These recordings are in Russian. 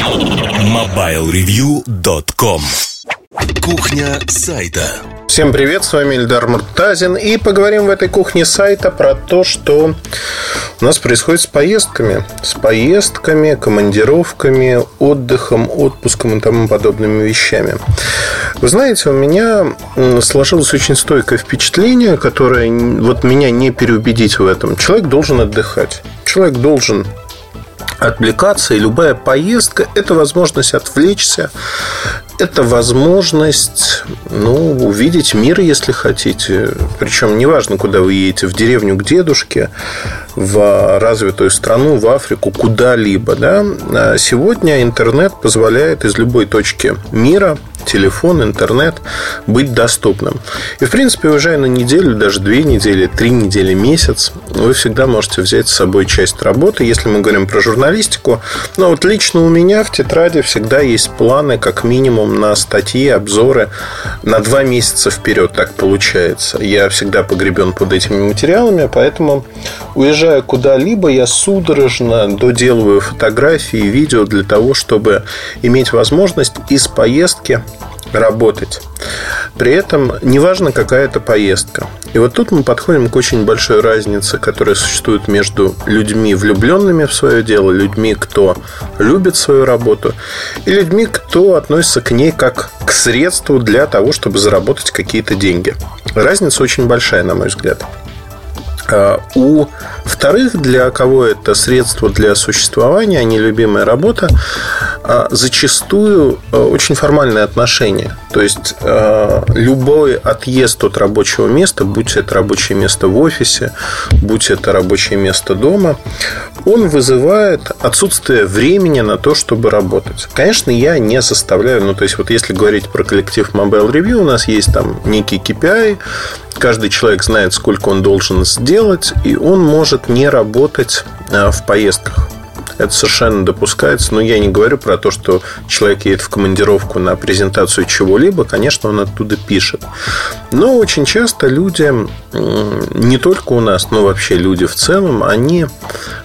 MobileReview.com Кухня сайта. Всем привет, с вами Ильдар Муртазин И поговорим в этой кухне сайта про то, что у нас происходит с поездками. С поездками, командировками, отдыхом, отпуском и тому подобными вещами. Вы знаете, у меня сложилось очень стойкое впечатление Которое вот меня не переубедить в этом. Человек должен отдыхать. Человек должен отвлекаться, и любая поездка – это возможность отвлечься, это возможность ну, увидеть мир, если хотите. Причем неважно, куда вы едете, в деревню к дедушке, в развитую страну, в Африку, куда-либо. Да? Сегодня интернет позволяет из любой точки мира телефон, интернет быть доступным. И, в принципе, уезжая на неделю, даже две недели, три недели, месяц, вы всегда можете взять с собой часть работы. Если мы говорим про журналистику, но ну, вот лично у меня в тетради всегда есть планы, как минимум, на статьи, обзоры на два месяца вперед, так получается. Я всегда погребен под этими материалами, поэтому, уезжая куда-либо, я судорожно доделываю фотографии, видео для того, чтобы иметь возможность из поездки работать. При этом неважно, какая это поездка. И вот тут мы подходим к очень большой разнице, которая существует между людьми, влюбленными в свое дело, людьми, кто любит свою работу, и людьми, кто относится к ней как к средству для того, чтобы заработать какие-то деньги. Разница очень большая, на мой взгляд. А, у вторых, для кого это средство для существования, а не любимая работа, а, зачастую а, очень формальные отношения. То есть любой отъезд от рабочего места, будь это рабочее место в офисе, будь это рабочее место дома, он вызывает отсутствие времени на то, чтобы работать. Конечно, я не составляю, ну, то есть, вот если говорить про коллектив Mobile Review, у нас есть там некий KPI, каждый человек знает, сколько он должен сделать, и он может не работать э, в поездках. Это совершенно допускается. Но я не говорю про то, что человек едет в командировку на презентацию чего-либо. Конечно, он оттуда пишет. Но очень часто люди, не только у нас, но вообще люди в целом, они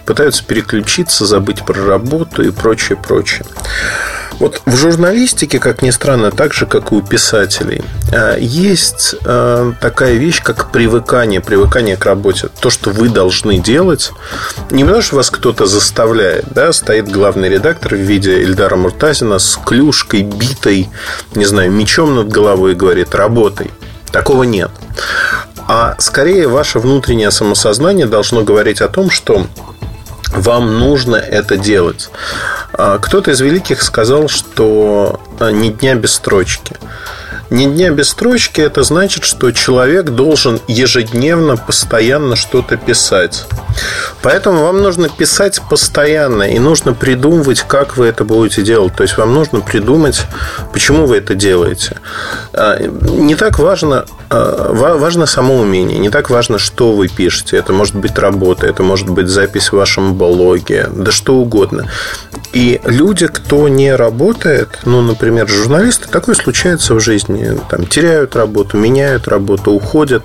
пытаются переключиться, забыть про работу и прочее, прочее. Вот в журналистике, как ни странно, так же, как и у писателей, э, есть э, такая вещь, как привыкание, привыкание к работе. То, что вы должны делать, не потому что вас кто-то заставляет, да, стоит главный редактор в виде Эльдара Муртазина с клюшкой, битой, не знаю, мечом над головой и говорит «работай». Такого нет. А скорее ваше внутреннее самосознание должно говорить о том, что вам нужно это делать. А, кто-то из великих сказал, что а, ни дня без строчки. Ни дня без строчки это значит, что человек должен ежедневно, постоянно что-то писать. Поэтому вам нужно писать постоянно и нужно придумывать, как вы это будете делать. То есть вам нужно придумать, почему вы это делаете. А, не так важно, важно само умение, не так важно, что вы пишете. Это может быть работа, это может быть запись в вашем блоге, да что угодно. И люди, кто не работает, ну, например, журналисты, такое случается в жизни, там, теряют работу, меняют работу, уходят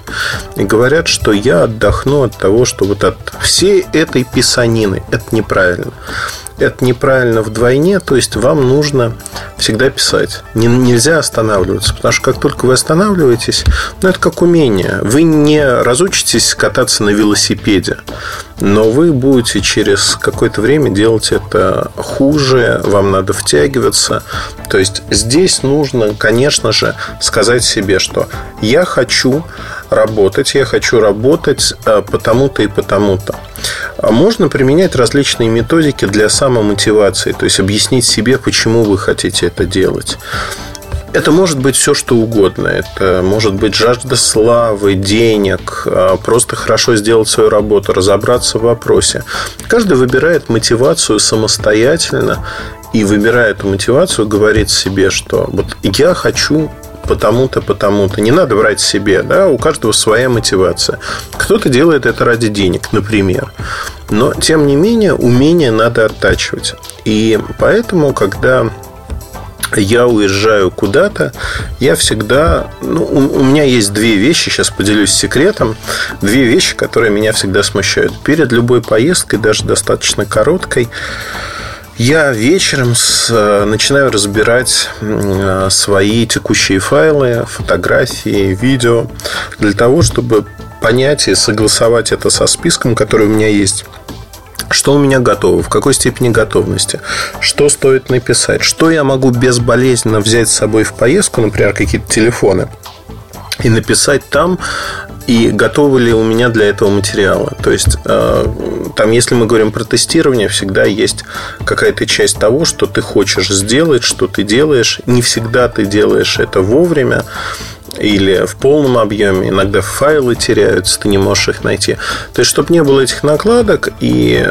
и говорят, что я отдохну от того, что вот от всей этой писанины. Это неправильно это неправильно вдвойне, то есть вам нужно всегда писать. Не, нельзя останавливаться, потому что как только вы останавливаетесь, ну, это как умение. Вы не разучитесь кататься на велосипеде но вы будете через какое-то время делать это хуже, вам надо втягиваться. То есть здесь нужно, конечно же, сказать себе, что я хочу работать, я хочу работать э, потому-то и потому-то. А можно применять различные методики для самомотивации, то есть объяснить себе, почему вы хотите это делать. Это может быть все, что угодно. Это может быть жажда славы, денег, а, просто хорошо сделать свою работу, разобраться в вопросе. Каждый выбирает мотивацию самостоятельно и выбирая эту мотивацию, говорит себе, что вот я хочу потому-то, потому-то. Не надо брать себе, да, у каждого своя мотивация. Кто-то делает это ради денег, например. Но, тем не менее, умение надо оттачивать. И поэтому, когда я уезжаю куда-то, я всегда... Ну, у, у меня есть две вещи, сейчас поделюсь секретом. Две вещи, которые меня всегда смущают. Перед любой поездкой, даже достаточно короткой, я вечером с, начинаю разбирать свои текущие файлы, фотографии, видео для того, чтобы понять и согласовать это со списком, который у меня есть. Что у меня готово, в какой степени готовности, что стоит написать, что я могу безболезненно взять с собой в поездку, например, какие-то телефоны, и написать там, и готовы ли у меня для этого материалы. То есть, э, там, если мы говорим про тестирование, всегда есть какая-то часть того, что ты хочешь сделать, что ты делаешь. Не всегда ты делаешь это вовремя или в полном объеме. Иногда файлы теряются, ты не можешь их найти. То есть, чтобы не было этих накладок и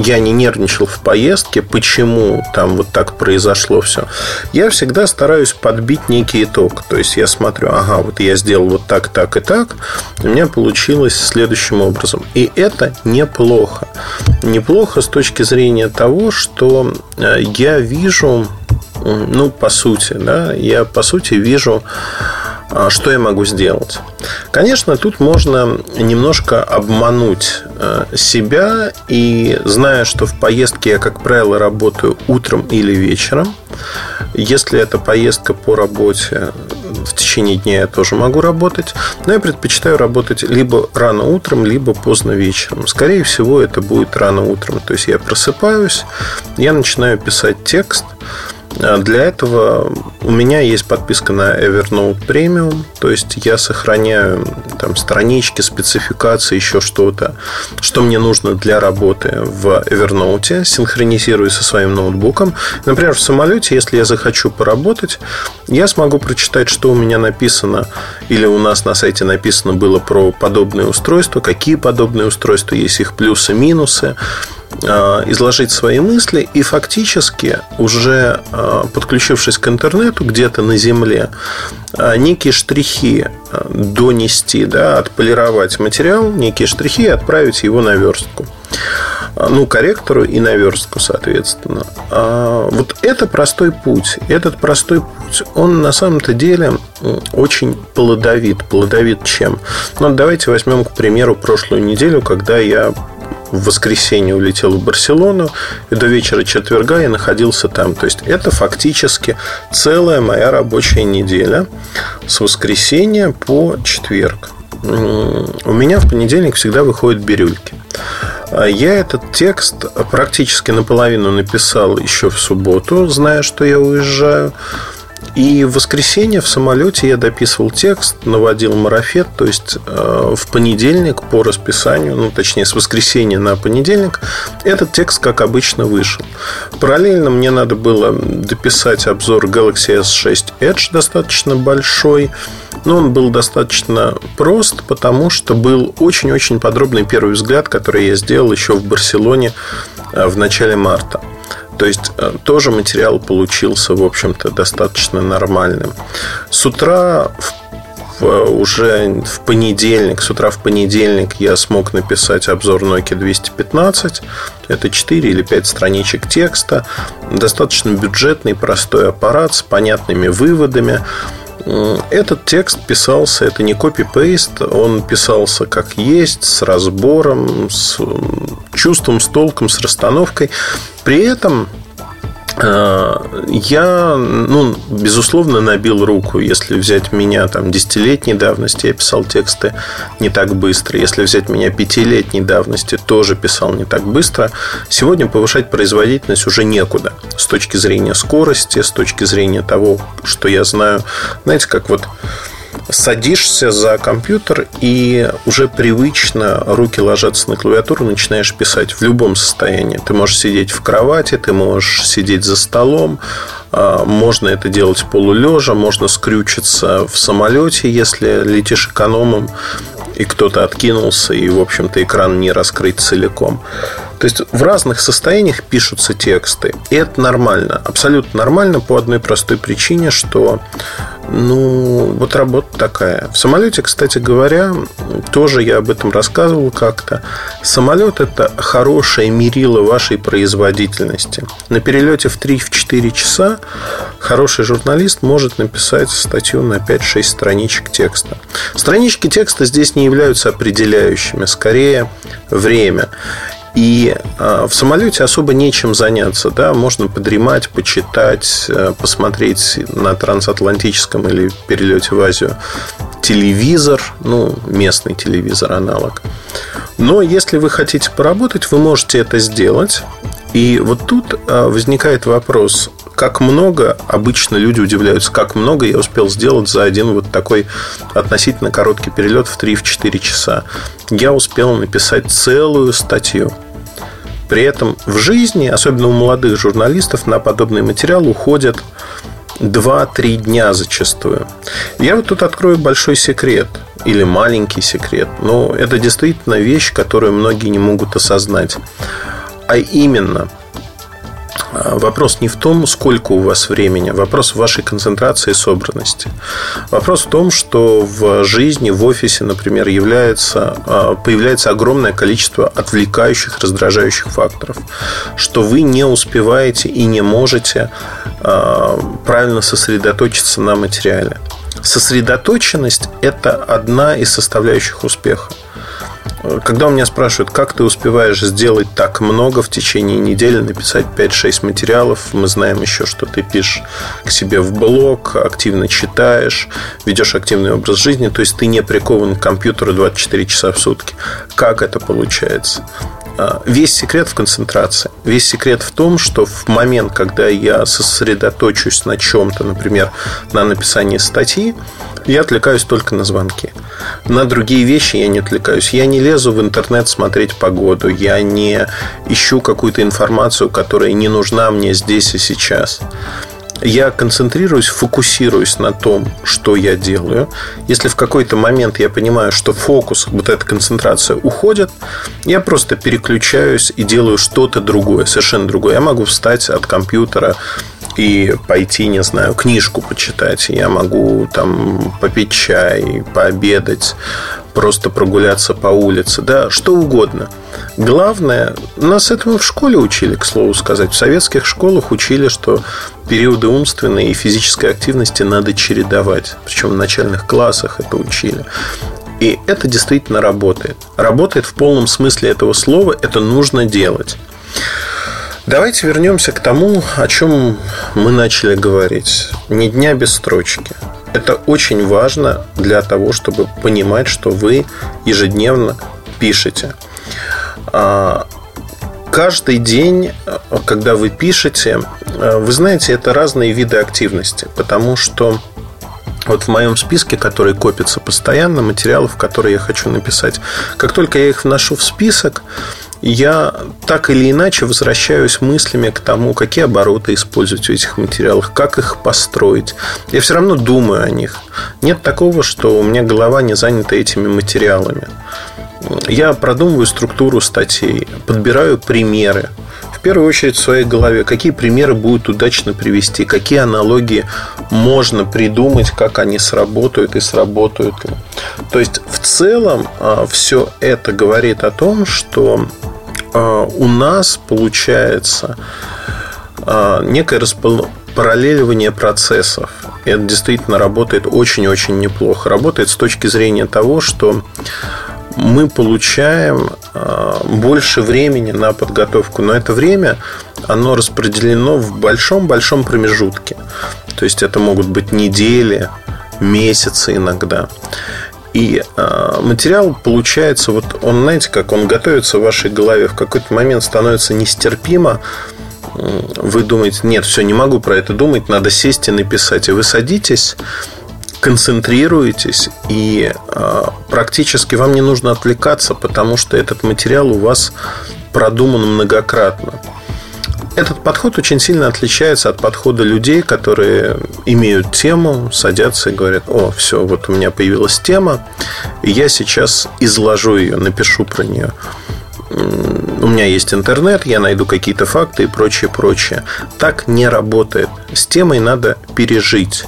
я не нервничал в поездке, почему там вот так произошло все, я всегда стараюсь подбить некий итог. То есть я смотрю, ага, вот я сделал вот так, так и так, у меня получилось следующим образом. И это неплохо. Неплохо с точки зрения того, что э, я вижу, ну, по сути, да, я по сути вижу что я могу сделать? Конечно, тут можно немножко обмануть э, себя и зная, что в поездке я, как правило, работаю утром или вечером. Если это поездка по работе, в течение дня я тоже могу работать, но я предпочитаю работать либо рано утром, либо поздно вечером. Скорее всего, это будет рано утром. То есть я просыпаюсь, я начинаю писать текст – а для этого у меня есть подписка на Evernote Premium, то есть я сохраняю там странички, спецификации, еще что-то, что мне нужно для работы в Evernote, синхронизирую со своим ноутбуком. Например, в самолете, если я захочу поработать, я смогу прочитать, что у меня написано, или у нас на сайте написано было про подобные устройства, какие подобные устройства есть, их плюсы, минусы, изложить свои мысли и фактически уже э, подключившись к интернету где-то на земле э, некие штрихи донести, да, отполировать материал, некие штрихи и отправить его на верстку. Ну, корректору и на верстку, соответственно. Вот это простой путь. Этот простой путь, он на самом-то деле очень плодовит. Плодовит чем? Ну, давайте возьмем, к примеру, прошлую неделю, когда я в воскресенье улетел в Барселону, и до вечера четверга я находился там. То есть, это фактически целая моя рабочая неделя с воскресенья по четверг. У меня в понедельник всегда выходят бирюльки. А я этот текст практически наполовину написал еще в субботу, зная, что я уезжаю. И в воскресенье в самолете я дописывал текст, наводил марафет, то есть э, в понедельник по расписанию, ну точнее с воскресенья на понедельник, этот текст, как обычно, вышел. Параллельно мне надо было дописать обзор Galaxy S6 Edge достаточно большой, но он был достаточно прост, потому что был очень-очень подробный первый взгляд, который я сделал еще в Барселоне э, в начале марта. То есть э, тоже материал получился, в общем-то, достаточно нормальным. С утра в, уже в понедельник, с утра в понедельник я смог написать обзор Nokia 215. Это 4 или 5 страничек текста. Достаточно бюджетный, простой аппарат с понятными выводами. Этот текст писался, это не копи-пейст, он писался как есть, с разбором, с чувством, с толком, с расстановкой. При этом я, ну, безусловно, набил руку. Если взять меня там десятилетней давности, я писал тексты не так быстро. Если взять меня пятилетней давности, тоже писал не так быстро. Сегодня повышать производительность уже некуда. С точки зрения скорости, с точки зрения того, что я знаю. Знаете, как вот садишься за компьютер и уже привычно руки ложатся на клавиатуру, начинаешь писать в любом состоянии. Ты можешь сидеть в кровати, ты можешь сидеть за столом, а, можно это делать полулежа, можно скрючиться в самолете, если летишь экономом и кто-то откинулся, и, в общем-то, экран не раскрыть целиком. То есть в разных состояниях пишутся тексты. И это нормально. Абсолютно нормально по одной простой причине, что ну, вот работа такая. В самолете, кстати говоря, тоже я об этом рассказывал как-то. Самолет – это хорошее мерило вашей производительности. На перелете в 3-4 часа хороший журналист может написать статью на 5-6 страничек текста. Странички текста здесь не являются определяющими, скорее время. И э, в самолете особо нечем заняться. Да? Можно подремать, почитать, э, посмотреть на трансатлантическом или перелете в Азию телевизор, ну, местный телевизор аналог. Но если вы хотите поработать, вы можете это сделать. И вот тут э, возникает вопрос, как много, обычно люди удивляются, как много я успел сделать за один вот такой относительно короткий перелет в 3-4 часа. Я успел написать целую статью. При этом в жизни, особенно у молодых журналистов, на подобный материал уходят 2-3 дня зачастую. Я вот тут открою большой секрет или маленький секрет, но это действительно вещь, которую многие не могут осознать. А именно – вопрос не в том, сколько у вас времени, вопрос в вашей концентрации и собранности. Вопрос в том, что в жизни, в офисе, например, является, а, появляется огромное количество отвлекающих, раздражающих факторов, что вы не успеваете и не можете а, правильно сосредоточиться на материале. Сосредоточенность – это одна из составляющих успеха. Когда у меня спрашивают, как ты успеваешь сделать так много в течение недели, написать 5-6 материалов, мы знаем еще, что ты пишешь к себе в блог, активно читаешь, ведешь активный образ жизни, то есть ты не прикован к компьютеру 24 часа в сутки. Как это получается? А, весь секрет в концентрации. Весь секрет в том, что в момент, когда я сосредоточусь на чем-то, например, на написании статьи, я отвлекаюсь только на звонки. На другие вещи я не отвлекаюсь. Я не лезу в интернет смотреть погоду. Я не ищу какую-то информацию, которая не нужна мне здесь и сейчас я концентрируюсь, фокусируюсь на том, что я делаю. Если в какой-то момент я понимаю, что фокус, вот эта концентрация уходит, я просто переключаюсь и делаю что-то другое, совершенно другое. Я могу встать от компьютера и пойти, не знаю, книжку почитать. Я могу там попить чай, пообедать, просто прогуляться по улице, да, что угодно. Главное, нас этому в школе учили, к слову сказать. В советских школах учили, что периоды умственной и физической активности надо чередовать. Причем в начальных классах это учили. И это действительно работает. Работает в полном смысле этого слова. Это нужно делать. Давайте вернемся к тому, о чем мы начали говорить. Ни дня без строчки. Это очень важно для того, чтобы понимать, что вы ежедневно пишете. А, каждый день, когда вы пишете, вы знаете, это разные виды активности, потому что вот в моем списке, который копится постоянно, материалов, которые я хочу написать, как только я их вношу в список, я так или иначе возвращаюсь мыслями к тому, какие обороты использовать в этих материалах, как их построить. Я все равно думаю о них. Нет такого, что у меня голова не занята этими материалами. Я продумываю структуру статей, подбираю примеры. В первую очередь в своей голове, какие примеры будут удачно привести, какие аналогии можно придумать, как они сработают и сработают. То есть в целом а, все это говорит о том, что а, у нас получается а, некое распараллеливание процессов. Это действительно работает очень-очень неплохо. Работает с точки зрения того, что мы получаем а, больше времени на подготовку. Но это время, оно распределено в большом-большом промежутке. То есть это могут быть недели, месяцы иногда. И э, материал получается, вот он, знаете, как он готовится в вашей голове, в какой-то момент становится нестерпимо. Вы думаете, нет, все, не могу про это думать, надо сесть и написать. И вы садитесь, концентрируетесь, и э, практически вам не нужно отвлекаться, потому что этот материал у вас продуман многократно. Этот подход очень сильно отличается от подхода людей, которые имеют тему, садятся и говорят, о, все, вот у меня появилась тема, я сейчас изложу ее, напишу про нее. У меня есть интернет, я найду какие-то факты и прочее, прочее. Так не работает. С темой надо пережить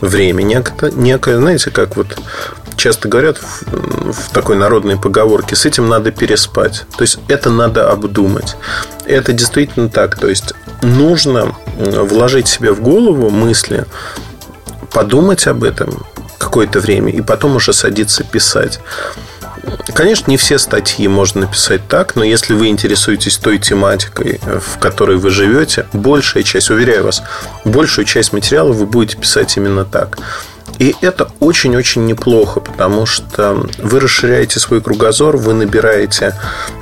время. Некое, некое знаете, как вот часто говорят в, в такой народной поговорке, с этим надо переспать. То есть это надо обдумать. Это действительно так. То есть нужно вложить себе в голову мысли, подумать об этом какое-то время и потом уже садиться писать. Конечно, не все статьи можно написать так, но если вы интересуетесь той тематикой, в которой вы живете, большая часть, уверяю вас, большую часть материала вы будете писать именно так. И это очень-очень неплохо, потому что вы расширяете свой кругозор, вы набираете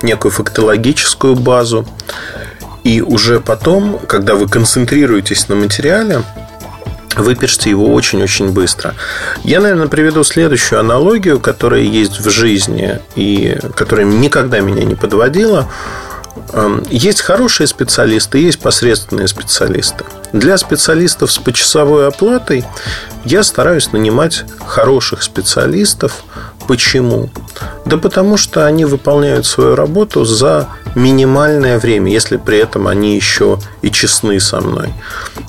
некую фактологическую базу, и уже потом, когда вы концентрируетесь на материале, вы его очень-очень быстро. Я, наверное, приведу следующую аналогию, которая есть в жизни и которая никогда меня не подводила. Эм, есть хорошие специалисты, есть посредственные специалисты. Для специалистов с почасовой оплатой я стараюсь нанимать хороших специалистов. Почему? Да потому что они выполняют свою работу за минимальное время, если при этом они еще и честны со мной.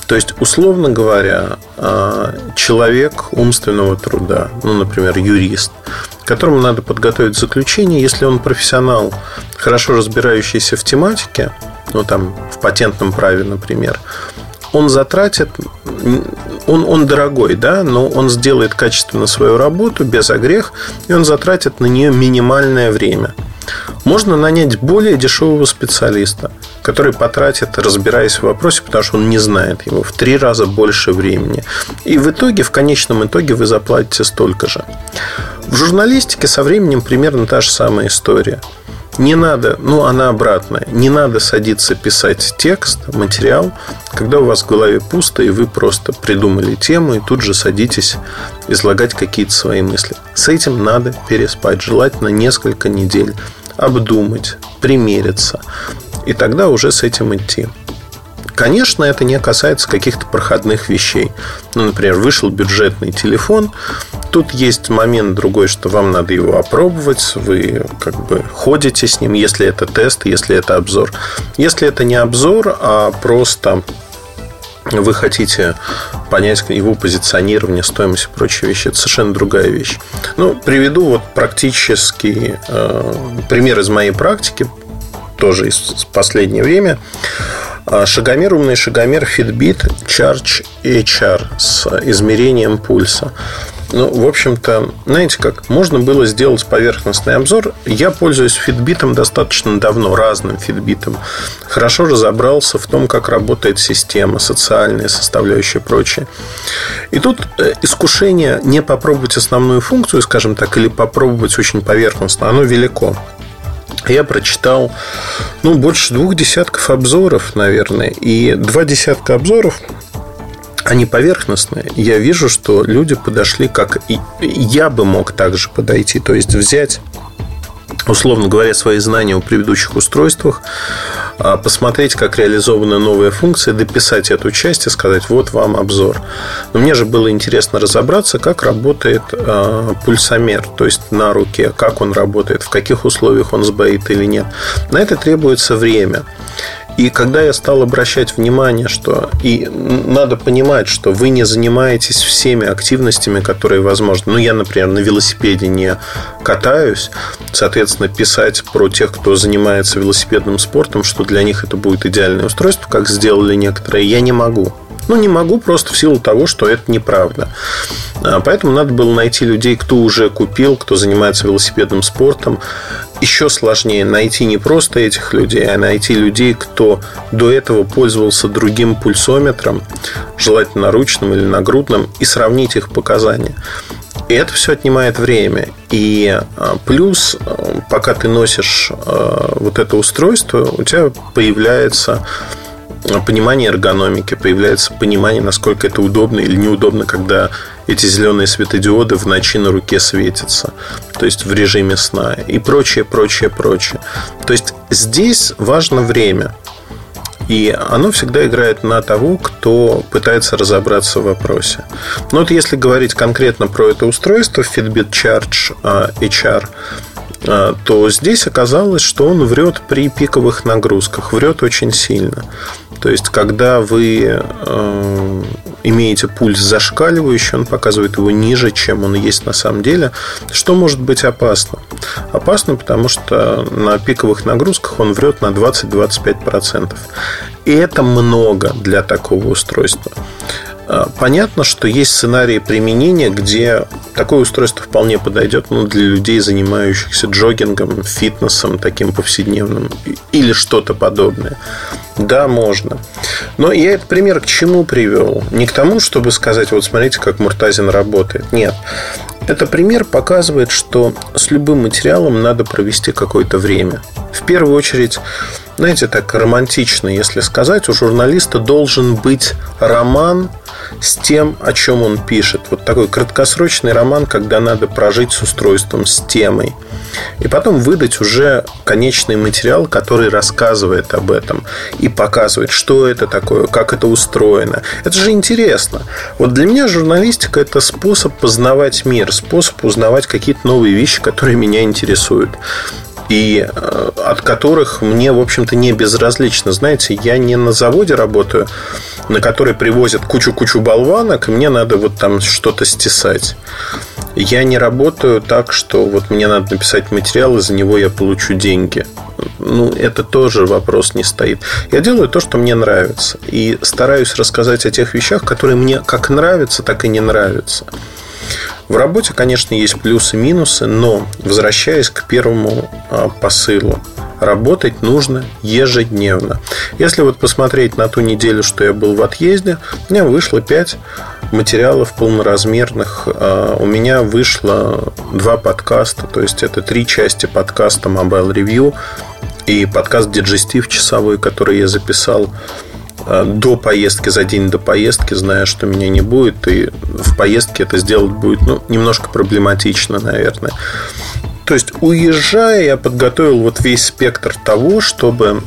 То есть, условно говоря, а, человек умственного труда, ну, например, юрист, которому надо подготовить заключение, если он профессионал, хорошо разбирающийся в тематике, ну, там, в патентном праве, например, он затратит, он, он дорогой, да, но он сделает качественно свою работу без огрех, и он затратит на нее минимальное время – можно нанять более дешевого специалиста, который потратит, разбираясь в вопросе, потому что он не знает его, в три раза больше времени. И в итоге, в конечном итоге вы заплатите столько же. В журналистике со временем примерно та же самая история. Не надо, ну, она обратная. Не надо садиться писать текст, материал, когда у вас в голове пусто, и вы просто придумали тему, и тут же садитесь излагать какие-то свои мысли. С этим надо переспать, желательно несколько недель обдумать, примериться. И тогда уже с этим идти. Конечно, это не касается каких-то проходных вещей. Ну, например, вышел бюджетный телефон. Тут есть момент другой, что вам надо его опробовать. Вы как бы ходите с ним, если это тест, если это обзор. Если это не обзор, а просто вы хотите понять его позиционирование, стоимость и прочие вещи, это совершенно другая вещь. Ну, приведу вот практический э, пример из моей практики, тоже из последнее время. А, шагомер, умный шагомер Fitbit Charge HR с измерением пульса. Ну, в общем-то, знаете как, можно было сделать поверхностный обзор. Я пользуюсь фитбитом достаточно давно, разным фитбитом. Хорошо разобрался в том, как работает система, социальные составляющие и прочее. И тут э, искушение не попробовать основную функцию, скажем так, или попробовать очень поверхностно, оно велико. Я прочитал, ну, больше двух десятков обзоров, наверное. И два десятка обзоров они поверхностные. Я вижу, что люди подошли, как и я бы мог также подойти. То есть взять условно говоря, свои знания о предыдущих устройствах, а, посмотреть, как реализована новая функция, дописать эту часть и сказать, вот вам обзор. Но мне же было интересно разобраться, как работает а, пульсомер, то есть на руке, как он работает, в каких условиях он сбоит или нет. На это требуется время. И когда я стал обращать внимание, что и надо понимать, что вы не занимаетесь всеми активностями, которые возможны. Ну, я, например, на велосипеде не катаюсь. Соответственно, писать про тех, кто занимается велосипедным спортом, что для них это будет идеальное устройство, как сделали некоторые, я не могу. Ну, не могу просто в силу того, что это неправда. А, поэтому надо было найти людей, кто уже купил, кто занимается велосипедным спортом. Еще сложнее найти не просто этих людей, а найти людей, кто до этого пользовался другим пульсометром, желательно ручным или нагрудным, и сравнить их показания. И это все отнимает время. И а, плюс, а, пока ты носишь вот это устройство, у тебя появляется понимание эргономики, появляется понимание, насколько это удобно или неудобно, когда эти зеленые светодиоды в ночи на руке светятся, то есть в режиме сна и прочее, прочее, прочее. То есть здесь важно время. И оно всегда играет на того, кто пытается разобраться в вопросе. Но вот если говорить конкретно про это устройство Fitbit Charge а, HR, а, то здесь оказалось, что он врет при пиковых нагрузках, врет очень сильно. То есть, когда вы э, имеете пульс зашкаливающий, он показывает его ниже, чем он есть на самом деле, что может быть опасно. Опасно, потому что на пиковых нагрузках он врет на 20-25%. И это много для такого устройства. А, понятно, что есть сценарии применения, где такое устройство вполне подойдет ну, для людей, занимающихся джогингом, фитнесом таким повседневным или что-то подобное. Да, можно. Но я этот пример к чему привел? Не к тому, чтобы сказать, вот смотрите, как Муртазин работает. Нет. Это пример показывает, что с любым материалом надо провести какое-то время. В первую очередь, знаете, так романтично, если сказать, у журналиста должен быть роман с тем, о чем он пишет. Вот такой краткосрочный роман, когда надо прожить с устройством, с темой. И потом выдать уже конечный материал, который рассказывает об этом и показывает, что это такое, как это устроено. Это же интересно. Вот для меня журналистика – это способ познавать мир, способ узнавать какие-то новые вещи, которые меня интересуют и э, от которых мне, в общем-то, не безразлично. Знаете, я не на заводе работаю, на который привозят кучу-кучу болванок, и мне надо вот там что-то стесать. Я не работаю так, что вот мне надо написать материал, и за него я получу деньги. Ну, это тоже вопрос не стоит. Я делаю то, что мне нравится. И стараюсь рассказать о тех вещах, которые мне как нравятся, так и не нравятся. В работе, конечно, есть плюсы и минусы, но возвращаясь к первому а, посылу, работать нужно ежедневно. Если вот посмотреть на ту неделю, что я был в отъезде, у меня вышло 5 материалов полноразмерных. А, у меня вышло два подкаста, то есть это три части подкаста Mobile Review и подкаст Digestive часовой, который я записал до поездки, за день до поездки, зная, что меня не будет, и в поездке это сделать будет ну, немножко проблематично, наверное. То есть, уезжая, я подготовил вот весь спектр того, чтобы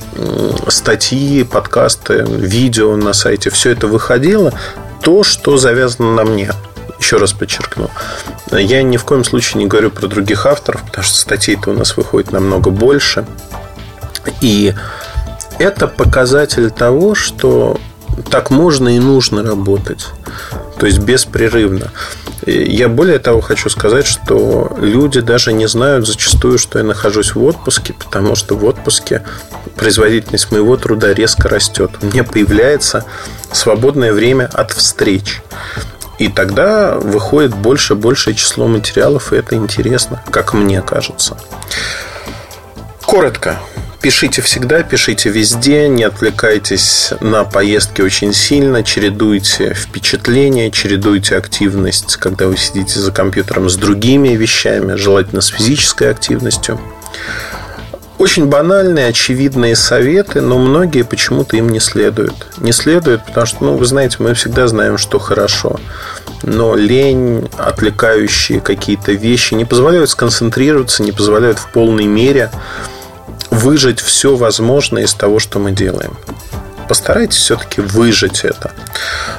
статьи, подкасты, видео на сайте, все это выходило, то, что завязано на мне. Еще раз подчеркну. Я ни в коем случае не говорю про других авторов, потому что статей-то у нас выходит намного больше. И это показатель того, что так можно и нужно работать. То есть беспрерывно. Я более того хочу сказать, что люди даже не знают зачастую, что я нахожусь в отпуске, потому что в отпуске производительность моего труда резко растет. У меня появляется свободное время от встреч. И тогда выходит больше и большее число материалов, и это интересно, как мне кажется. Коротко. Пишите всегда, пишите везде, не отвлекайтесь на поездки очень сильно, чередуйте впечатления, чередуйте активность, когда вы сидите за компьютером с другими вещами, желательно с физической активностью. Очень банальные, очевидные советы, но многие почему-то им не следуют. Не следуют, потому что, ну, вы знаете, мы всегда знаем, что хорошо. Но лень, отвлекающие какие-то вещи не позволяют сконцентрироваться, не позволяют в полной мере выжить все возможное из того, что мы делаем. Постарайтесь все-таки выжить это.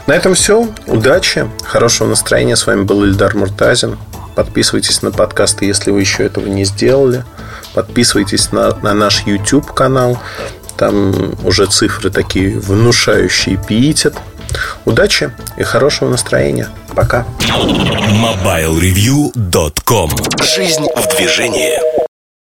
На этом все. Удачи, хорошего настроения. С вами был Ильдар Муртазин. Подписывайтесь на подкасты, если вы еще этого не сделали. Подписывайтесь на, на наш YouTube канал. Там уже цифры такие внушающие пиетят. Удачи и хорошего настроения. Пока. MobileReview.com Жизнь в движении.